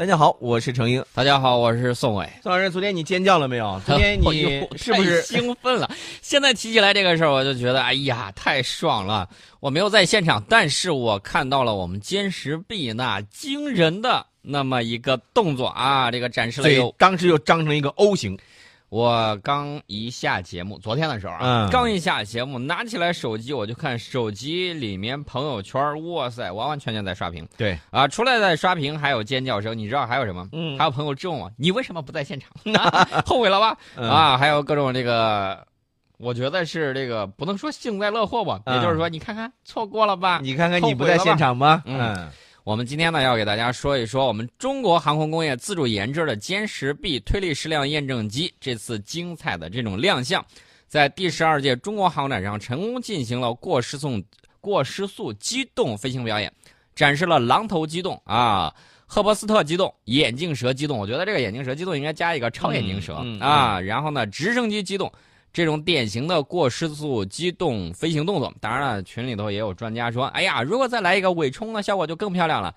大家好，我是程英。大家好，我是宋伟。宋老师，昨天你尖叫了没有？昨天你是不是兴奋了？现在提起来这个事儿，我就觉得，哎呀，太爽了！我没有在现场，但是我看到了我们歼十 B 那惊人的那么一个动作啊，这个展示了有当时又张成一个 O 型。我刚一下节目，昨天的时候啊，刚一下节目，拿起来手机我就看手机里面朋友圈，哇塞，完完全全在刷屏。对啊，除了在刷屏，还有尖叫声，你知道还有什么？嗯，还有朋友质问我，你为什么不在现场？后悔了吧？啊，还有各种这个，我觉得是这个不能说幸灾乐祸吧，也就是说，你看看错过了吧？你看看你不在现场吗？嗯。我们今天呢，要给大家说一说我们中国航空工业自主研制的歼十 B 推力矢量验证机这次精彩的这种亮相，在第十二届中国航展上成功进行了过失速过失速机动飞行表演，展示了狼头机动啊、赫伯斯特机动、眼镜蛇机动。我觉得这个眼镜蛇机动应该加一个超眼镜蛇啊。然后呢，直升机机动。这种典型的过失速机动飞行动作，当然了，群里头也有专家说：“哎呀，如果再来一个尾冲呢，效果就更漂亮了。”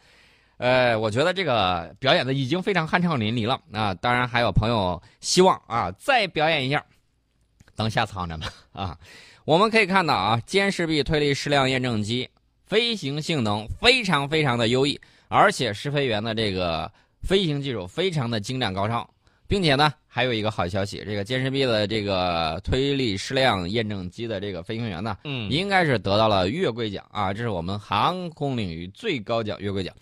呃，我觉得这个表演的已经非常酣畅淋漓了啊！当然，还有朋友希望啊再表演一下，等下次航展吧啊！我们可以看到啊，歼十 B 推力矢量验证机飞行性能非常非常的优异，而且试飞员的这个飞行技术非常的精湛高超。并且呢，还有一个好消息，这个歼十 B 的这个推力矢量验证机的这个飞行员呢，嗯，应该是得到了月桂奖啊，这是我们航空领域最高奖——月桂奖。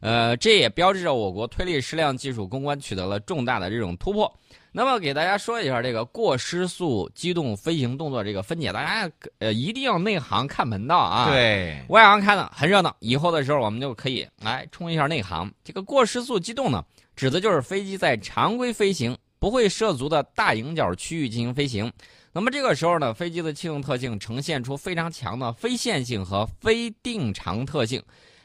呃，这也标志着我国推力矢量技术攻关取得了重大的这种突破。那么，给大家说一下这个过失速机动飞行动作这个分解，大家呃一定要内行看门道啊。对，外行看的很热闹，以后的时候我们就可以来冲一下内行。这个过失速机动呢？指的就是飞机在常规飞行不会涉足的大迎角区域进行飞行，那么这个时候呢，飞机的气动特性呈现出非常强的非线性和非定常特性。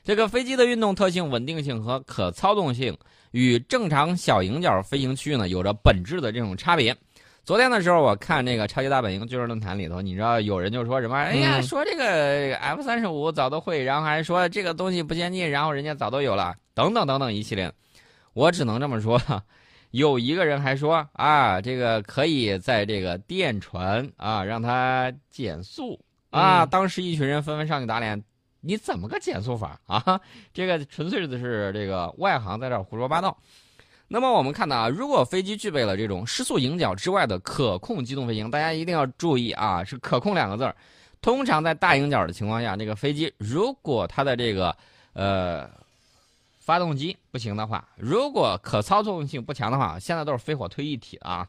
这个飞机的运动特性、稳定性和可操纵性与正常小迎角飞行区域呢有着本质的这种差别。昨天的时候，我看那个超级大本营军事论坛里头，你知道有人就说什么？哎呀，说这个 F 三十五早都会，然后还说这个东西不先进，然后人家早都有了，等等等等一系列。我只能这么说，有一个人还说啊，这个可以在这个电传啊让它减速啊。当时一群人纷纷上去打脸，你怎么个减速法啊？这个纯粹的是这个外行在这胡说八道。那么我们看到啊，如果飞机具备了这种失速迎角之外的可控机动飞行，大家一定要注意啊，是可控两个字儿。通常在大迎角的情况下，这个飞机如果它的这个呃。发动机不行的话，如果可操纵性不强的话，现在都是飞火推一体啊。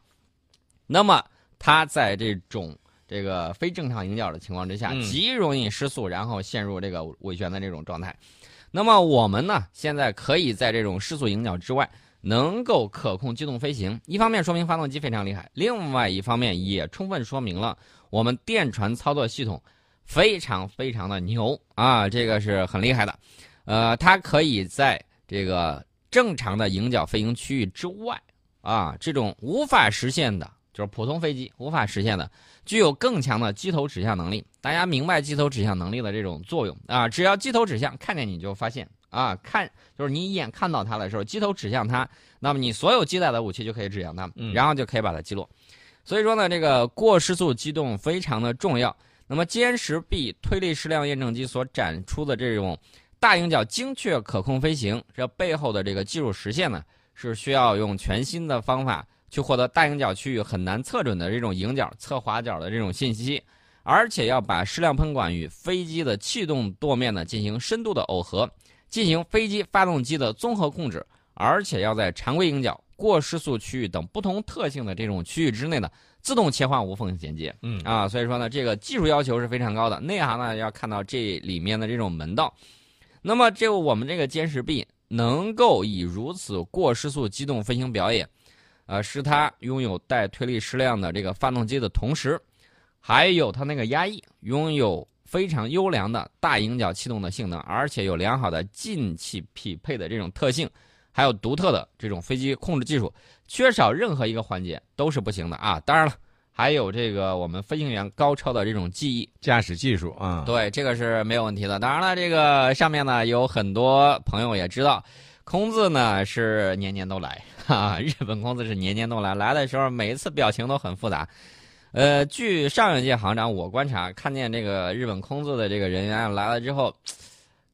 那么它在这种这个非正常迎角的情况之下，极容易失速，然后陷入这个尾旋的这种状态。那么我们呢，现在可以在这种失速迎角之外，能够可控机动飞行。一方面说明发动机非常厉害，另外一方面也充分说明了我们电传操作系统非常非常的牛啊，这个是很厉害的。呃，它可以在这个正常的迎角飞行区域之外，啊，这种无法实现的，就是普通飞机无法实现的，具有更强的机头指向能力。大家明白机头指向能力的这种作用啊？只要机头指向，看见你就发现啊，看就是你一眼看到它的时候，机头指向它，那么你所有机载的武器就可以指向它，然后就可以把它击落。所以说呢，这个过失速机动非常的重要。那么歼十 B 推力矢量验证机所展出的这种。大鹰角精确可控飞行，这背后的这个技术实现呢，是需要用全新的方法去获得大迎角区域很难测准的这种迎角侧滑角的这种信息，而且要把矢量喷管与飞机的气动舵面呢进行深度的耦合，进行飞机发动机的综合控制，而且要在常规迎角、过失速区域等不同特性的这种区域之内呢自动切换无缝衔接。嗯啊，所以说呢，这个技术要求是非常高的，内行呢要看到这里面的这种门道。那么，这我们这个歼十 B 能够以如此过失速机动飞行表演，呃，是它拥有带推力矢量的这个发动机的同时，还有它那个压抑，拥有非常优良的大迎角气动的性能，而且有良好的进气匹配的这种特性，还有独特的这种飞机控制技术，缺少任何一个环节都是不行的啊！当然了。还有这个我们飞行员高超的这种技艺、驾驶技术啊，对，这个是没有问题的。当然了，这个上面呢有很多朋友也知道，空字呢是年年都来，哈，日本空子是年年都来，来的时候每一次表情都很复杂。呃，据上一届行长我观察，看见这个日本空子的这个人员来了之后，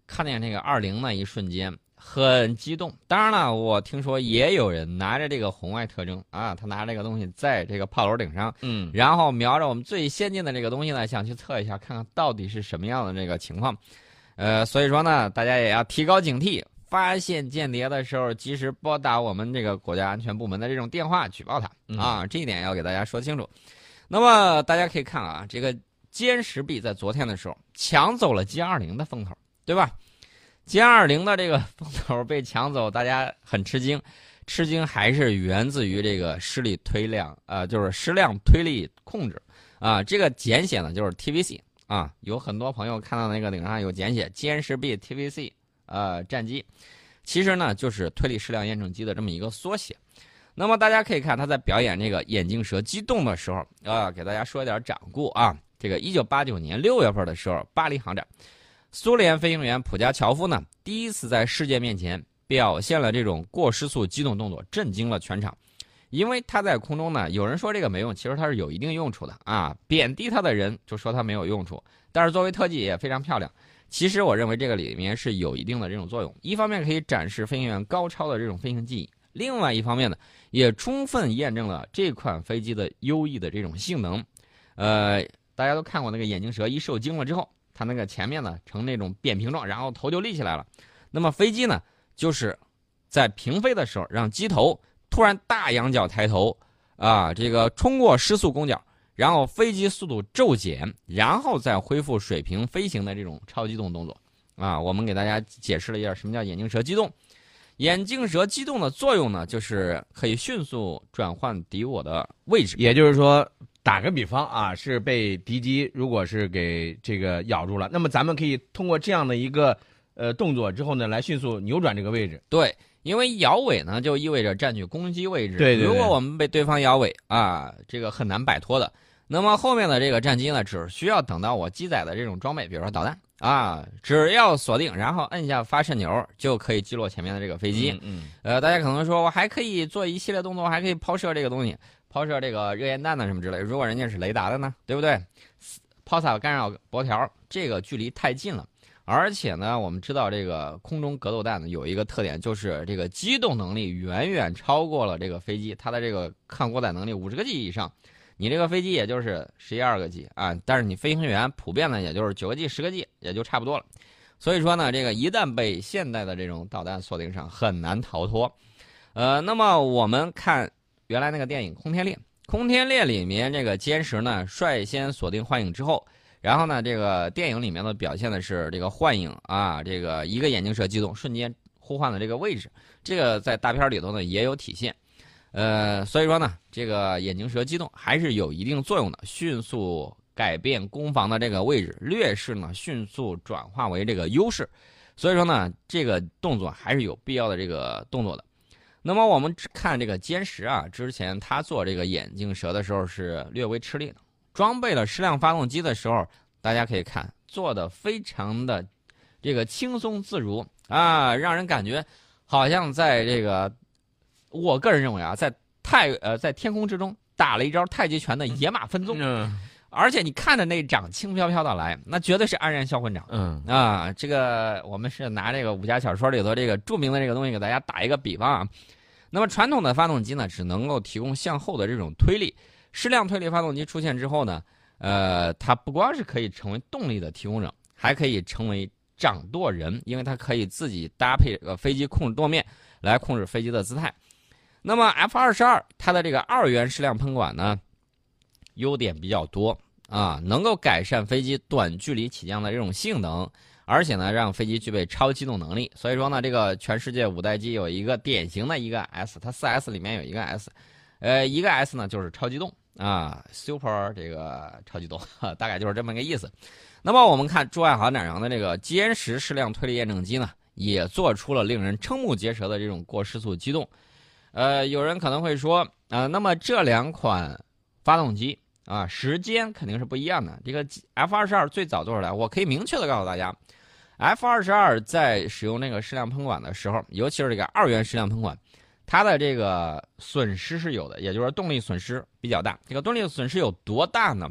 看见这个二零那一瞬间很激动。当然了，我听说也有人拿着这个红外特征啊，他拿这个东西在这个炮楼顶上，嗯，然后瞄着我们最先进的这个东西呢，想去测一下，看看到底是什么样的这个情况。呃，所以说呢，大家也要提高警惕，发现间谍的时候，及时拨打我们这个国家安全部门的这种电话举报他。啊，这一点要给大家说清楚。那么大家可以看啊，这个歼十 B 在昨天的时候抢走了歼二零的风头，对吧？歼二零的这个风头被抢走，大家很吃惊，吃惊还是源自于这个施力推量，呃，就是矢量推力控制。啊，这个简写呢就是 TVC 啊，有很多朋友看到那个顶上有简写歼十 B TVC 呃战机，其实呢就是推力矢量验证机的这么一个缩写。那么大家可以看他在表演这个眼镜蛇机动的时候啊，给大家说一点掌故啊。这个一九八九年六月份的时候，巴黎航展，苏联飞行员普加乔夫呢第一次在世界面前表现了这种过失速机动动作，震惊了全场。因为他在空中呢，有人说这个没用，其实他是有一定用处的啊。贬低他的人就说他没有用处，但是作为特技也非常漂亮。其实我认为这个里面是有一定的这种作用，一方面可以展示飞行员高超的这种飞行技艺。另外一方面呢，也充分验证了这款飞机的优异的这种性能。呃，大家都看过那个眼镜蛇一受惊了之后，它那个前面呢呈那种扁平状，然后头就立起来了。那么飞机呢，就是在平飞的时候，让机头突然大仰角抬头，啊，这个冲过失速攻角，然后飞机速度骤减，然后再恢复水平飞行的这种超机动动作。啊，我们给大家解释了一下什么叫眼镜蛇机动。眼镜蛇机动的作用呢，就是可以迅速转换敌我的位置。也就是说，打个比方啊，是被敌机如果是给这个咬住了，那么咱们可以通过这样的一个呃动作之后呢，来迅速扭转这个位置。对，因为摇尾呢，就意味着占据攻击位置。对对。如果我们被对方摇尾啊，这个很难摆脱的。那么后面的这个战机呢，只需要等到我机载的这种装备，比如说导弹。啊，只要锁定，然后摁下发射钮，就可以击落前面的这个飞机。嗯，呃，大家可能说，我还可以做一系列动作，还可以抛射这个东西，抛射这个热焰弹呢什么之类。如果人家是雷达的呢，对不对？抛洒干扰箔条，这个距离太近了。而且呢，我们知道这个空中格斗弹呢有一个特点，就是这个机动能力远远超过了这个飞机，它的这个抗过载能力五十个 G 以上。你这个飞机也就是十一二个 G 啊，但是你飞行员普遍呢也就是九个 G 十个 G 也就差不多了，所以说呢，这个一旦被现代的这种导弹锁定上，很难逃脱。呃，那么我们看原来那个电影《空天猎》，《空天猎》里面这个歼十呢率先锁定幻影之后，然后呢这个电影里面的表现的是这个幻影啊，这个一个眼镜蛇机动，瞬间互换了这个位置，这个在大片里头呢也有体现。呃，所以说呢，这个眼镜蛇机动还是有一定作用的，迅速改变攻防的这个位置，劣势呢迅速转化为这个优势，所以说呢，这个动作还是有必要的这个动作的。那么我们看这个歼十啊，之前他做这个眼镜蛇的时候是略微吃力的，装备了矢量发动机的时候，大家可以看做的非常的这个轻松自如啊，让人感觉好像在这个。我个人认为啊，在太呃在天空之中打了一招太极拳的野马分鬃，嗯，而且你看着那掌轻飘飘的来，那绝对是安然销魂掌，嗯。啊，这个我们是拿这个武侠小说里头这个著名的这个东西给大家打一个比方啊。那么传统的发动机呢，只能够提供向后的这种推力，矢量推力发动机出现之后呢，呃，它不光是可以成为动力的提供者，还可以成为掌舵人，因为它可以自己搭配呃飞机控制舵面来控制飞机的姿态。那么 F 二十二它的这个二元矢量喷管呢，优点比较多啊，能够改善飞机短距离起降的这种性能，而且呢，让飞机具备超机动能力。所以说呢，这个全世界五代机有一个典型的一个 S，它四 S 里面有一个 S，呃，一个 S 呢就是超机动啊，Super 这个超机动，大概就是这么个意思。那么我们看珠海航展上的这个歼十矢量推力验证机呢，也做出了令人瞠目结舌的这种过失速机动。呃，有人可能会说，啊，那么这两款发动机啊，时间肯定是不一样的。这个 F 二十二最早做出来，我可以明确的告诉大家 F 二十二在使用那个矢量喷管的时候，尤其是这个二元矢量喷管，它的这个损失是有的，也就是动力损失比较大。这个动力损失有多大呢？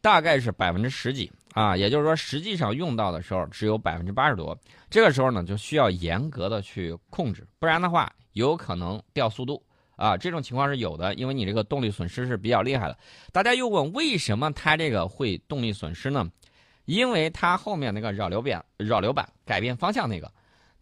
大概是百分之十几啊，也就是说实际上用到的时候只有百分之八十多。这个时候呢，就需要严格的去控制，不然的话有可能掉速度啊。这种情况是有的，因为你这个动力损失是比较厉害的。大家又问为什么它这个会动力损失呢？因为它后面那个扰流板扰流板改变方向那个，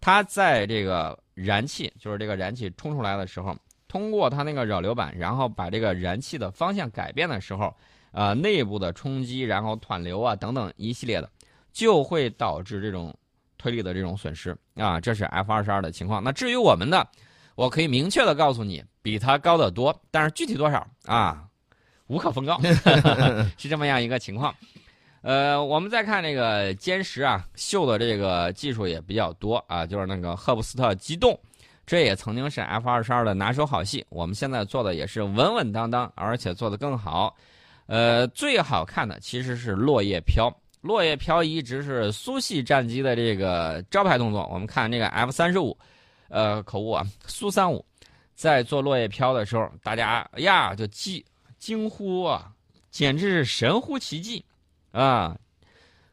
它在这个燃气就是这个燃气冲出来的时候，通过它那个扰流板，然后把这个燃气的方向改变的时候，呃，内部的冲击，然后湍流啊等等一系列的，就会导致这种推力的这种损失啊。这是 F 二十二的情况。那至于我们的，我可以明确的告诉你，比它高得多，但是具体多少啊，无可奉告，是这么样一个情况。呃，我们再看这个歼十啊，秀的这个技术也比较多啊，就是那个赫布斯特机动，这也曾经是 F 二十二的拿手好戏。我们现在做的也是稳稳当当，而且做得更好。呃，最好看的其实是落叶飘，落叶飘一直是苏系战机的这个招牌动作。我们看这个 F 三十五，呃，口误啊，苏三五，在做落叶飘的时候，大家呀就惊惊呼啊，简直是神乎其技。啊，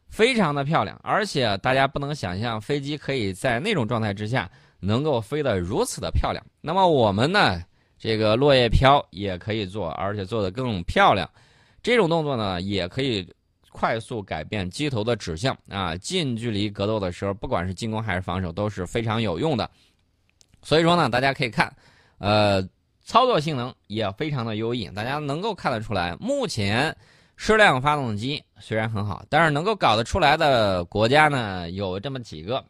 非常的漂亮，而且大家不能想象飞机可以在那种状态之下能够飞得如此的漂亮。那么我们呢，这个落叶飘也可以做，而且做得更漂亮。这种动作呢，也可以快速改变机头的指向啊。近距离格斗的时候，不管是进攻还是防守，都是非常有用的。所以说呢，大家可以看，呃，操作性能也非常的优异。大家能够看得出来，目前。矢量发动机虽然很好，但是能够搞得出来的国家呢有这么几个：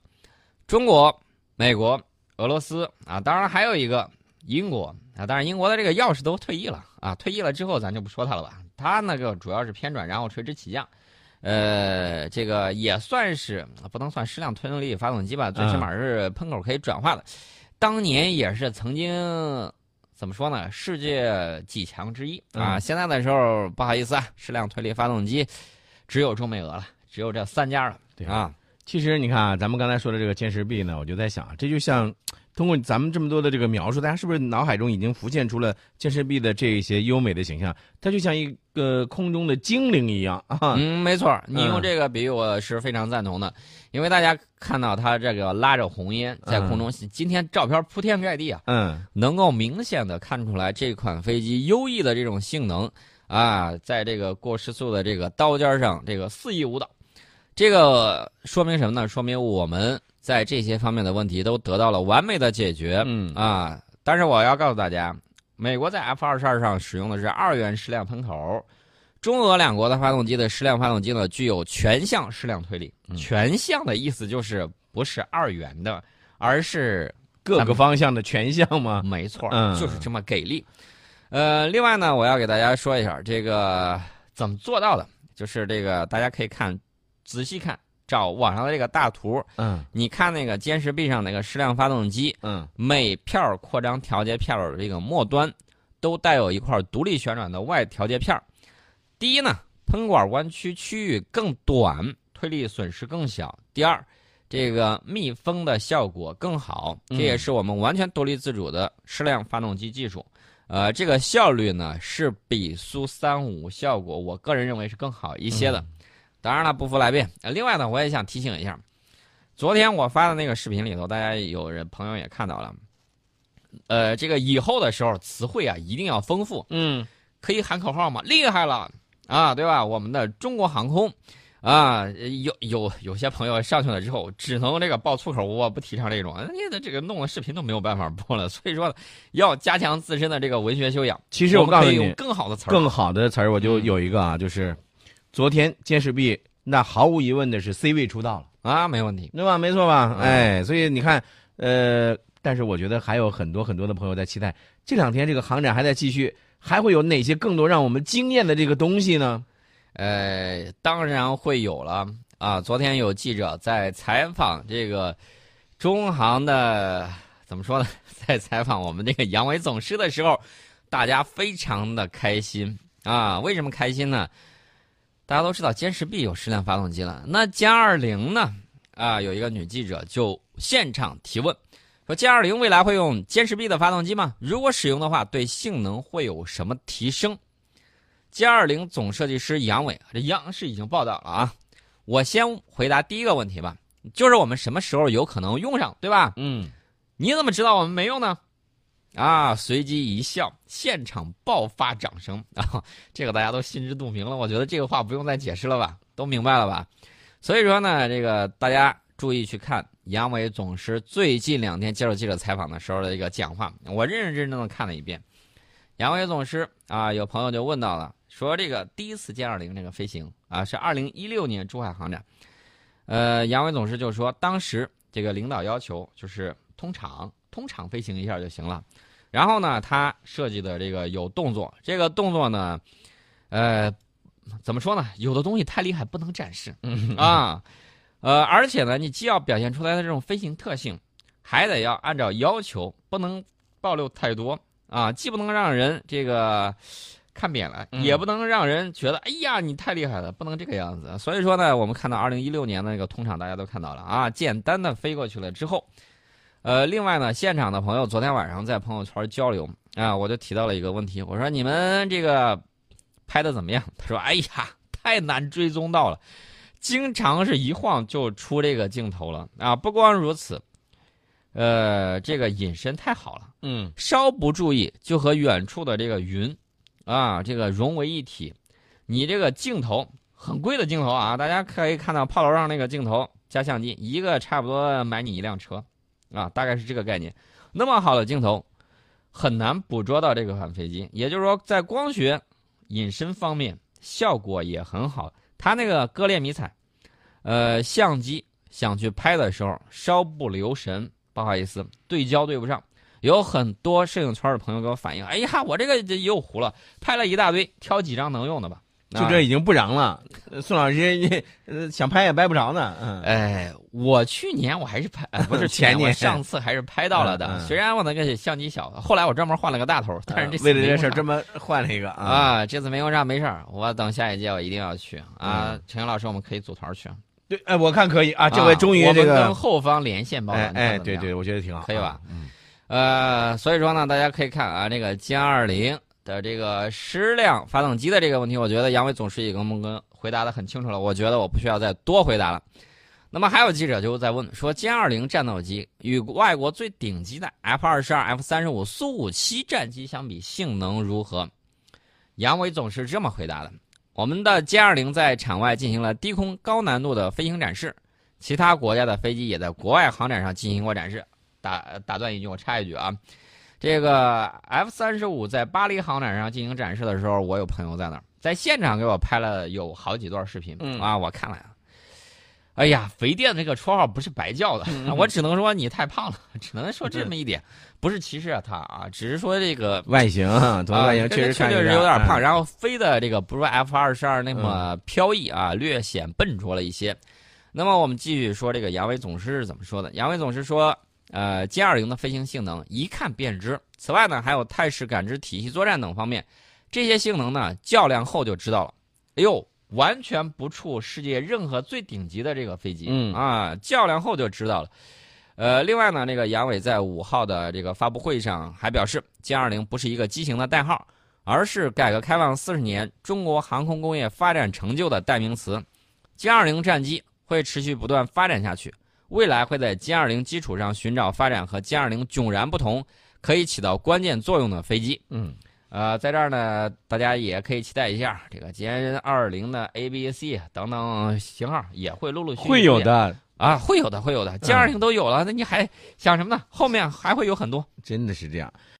中国、美国、俄罗斯啊，当然还有一个英国啊。当然，英国的这个钥匙都退役了啊，退役了之后咱就不说它了吧。它那个主要是偏转，然后垂直起降，呃，这个也算是不能算矢量推动力发动机吧，最起码是喷口可以转化的。当年也是曾经。怎么说呢？世界几强之一啊！现在的时候不好意思啊，矢量推力发动机只有中美俄了，只有这三家了。对啊，其实你看啊，咱们刚才说的这个歼十 B 呢，我就在想，这就像通过咱们这么多的这个描述，大家是不是脑海中已经浮现出了歼十 B 的这些优美的形象？它就像一个空中的精灵一样啊！嗯，没错，你用这个比喻我是非常赞同的。因为大家看到它这个拉着红烟在空中，今天照片铺天盖地啊，嗯，能够明显的看出来这款飞机优异的这种性能啊，在这个过时速的这个刀尖上，这个肆意舞蹈，这个说明什么呢？说明我们在这些方面的问题都得到了完美的解决，嗯啊，但是我要告诉大家，美国在 F 二十二上使用的是二元矢量喷口。中俄两国的发动机的矢量发动机呢，具有全向矢量推力。全向的意思就是不是二元的，而是各个方向的全向吗？没错，就是这么给力。呃，另外呢，我要给大家说一下这个怎么做到的，就是这个大家可以看仔细看，找网上的这个大图。嗯，你看那个歼十 B 上那个矢量发动机，嗯，每片扩张调节片的这个末端都带有一块独立旋转的外调节片。第一呢，喷管弯曲区域更短，推力损失更小。第二，这个密封的效果更好，这也是我们完全独立自主的矢量发动机技术。呃，这个效率呢是比苏三五效果，我个人认为是更好一些的。当然了，不服来辩。另外呢，我也想提醒一下，昨天我发的那个视频里头，大家有人朋友也看到了。呃，这个以后的时候词汇啊一定要丰富。嗯，可以喊口号吗？厉害了！啊，对吧？我们的中国航空，啊，有有有些朋友上去了之后，只能这个爆粗口，我不提倡这种，你的这个弄的视频都没有办法播了。所以说，要加强自身的这个文学修养。其实我告诉你，更好的词儿，更好的词儿，我就有一个啊，就是昨天监视 B，那毫无疑问的是 C 位出道了啊，没问题，对吧？没错吧？哎，所以你看，呃，但是我觉得还有很多很多的朋友在期待，这两天这个航展还在继续。还会有哪些更多让我们惊艳的这个东西呢？呃，当然会有了啊！昨天有记者在采访这个中航的，怎么说呢？在采访我们这个杨伟总师的时候，大家非常的开心啊！为什么开心呢？大家都知道歼十 B 有矢量发动机了，那歼二零呢？啊，有一个女记者就现场提问，说歼二零未来会用歼十 B 的发动机吗？如果使用的话，对性能会有什么提升？歼二零总设计师杨伟，这央视已经报道了啊。我先回答第一个问题吧，就是我们什么时候有可能用上，对吧？嗯，你怎么知道我们没用呢？啊！随即一笑，现场爆发掌声啊！这个大家都心知肚明了，我觉得这个话不用再解释了吧，都明白了吧？所以说呢，这个大家注意去看杨伟总师最近两天接受记者采访的时候的一个讲话，我认认真真的看了一遍。杨伟总师啊，有朋友就问到了，说这个第一次歼二零这个飞行啊，是二零一六年珠海航展，呃，杨伟总师就说，当时这个领导要求就是通场。通场飞行一下就行了，然后呢，它设计的这个有动作，这个动作呢，呃，怎么说呢？有的东西太厉害不能展示啊，呃，而且呢，你既要表现出来的这种飞行特性，还得要按照要求，不能暴露太多啊，既不能让人这个看扁了，也不能让人觉得哎呀你太厉害了，不能这个样子。所以说呢，我们看到二零一六年的那个通场，大家都看到了啊，简单的飞过去了之后。呃，另外呢，现场的朋友昨天晚上在朋友圈交流啊，我就提到了一个问题，我说你们这个拍的怎么样？他说：“哎呀，太难追踪到了，经常是一晃就出这个镜头了啊！不光如此，呃，这个隐身太好了，嗯，稍不注意就和远处的这个云啊，这个融为一体。你这个镜头很贵的镜头啊，大家可以看到炮楼上那个镜头加相机，一个差不多买你一辆车。”啊，大概是这个概念。那么好的镜头，很难捕捉到这个款飞机。也就是说，在光学隐身方面，效果也很好。它那个割裂迷彩，呃，相机想去拍的时候稍不留神，不好意思，对焦对不上。有很多摄影圈的朋友给我反映：“哎呀，我这个又糊了，拍了一大堆，挑几张能用的吧。”就这已经不嚷了，宋老师，呃，想拍也拍不着呢。嗯，哎，我去年我还是拍，不是 前年，上次还是拍到了的。虽然我那个相机小，后来我专门换了个大头，但是这为了这事专门换了一个啊。这次没用上没事儿，我等下一届我一定要去啊。陈老师，我们可以组团去。对，哎，我看可以啊。这回终于这个跟后方连线报道，哎，对对，我觉得挺好，可以吧？嗯，呃，所以说呢，大家可以看啊，这个歼二零。的这个矢量发动机的这个问题，我觉得杨伟总师也跟我们跟回答的很清楚了。我觉得我不需要再多回答了。那么还有记者就在问说，歼二零战斗机与外国最顶级的 F 二十二、F 三十五、苏五七战机相比，性能如何？杨伟总是这么回答的：我们的歼二零在场外进行了低空高难度的飞行展示，其他国家的飞机也在国外航展上进行过展示。打打断一句，我插一句啊。这个 F 三十五在巴黎航展上进行展示的时候，我有朋友在那儿，在现场给我拍了有好几段视频。嗯啊，我看了，哎呀，肥电这个绰号不是白叫的，我只能说你太胖了，只能说这么一点，不是歧视啊他啊，只是说这个外形，外形确实确实是有点胖，然后飞的这个不如 F 二十二那么飘逸啊，略显笨拙了一些。那么我们继续说这个杨伟总师是怎么说的？杨伟总师说。呃歼二零的飞行性能一看便知。此外呢，还有态势感知体系作战等方面，这些性能呢较量后就知道了。哎呦，完全不怵世界任何最顶级的这个飞机。嗯啊，较量后就知道了。呃，另外呢，这个杨伟在五号的这个发布会上还表示，歼二零不是一个机型的代号，而是改革开放四十年中国航空工业发展成就的代名词。歼二零战机会持续不断发展下去。未来会在歼二零基础上寻找发展和歼二零迥然不同、可以起到关键作用的飞机。嗯，呃，在这儿呢，大家也可以期待一下这个歼二零的 A、B、C 等等型号也会陆陆续续会有的啊，会有的，会有的。歼二零都有了，那你还想什么呢？后面还会有很多。真的是这样。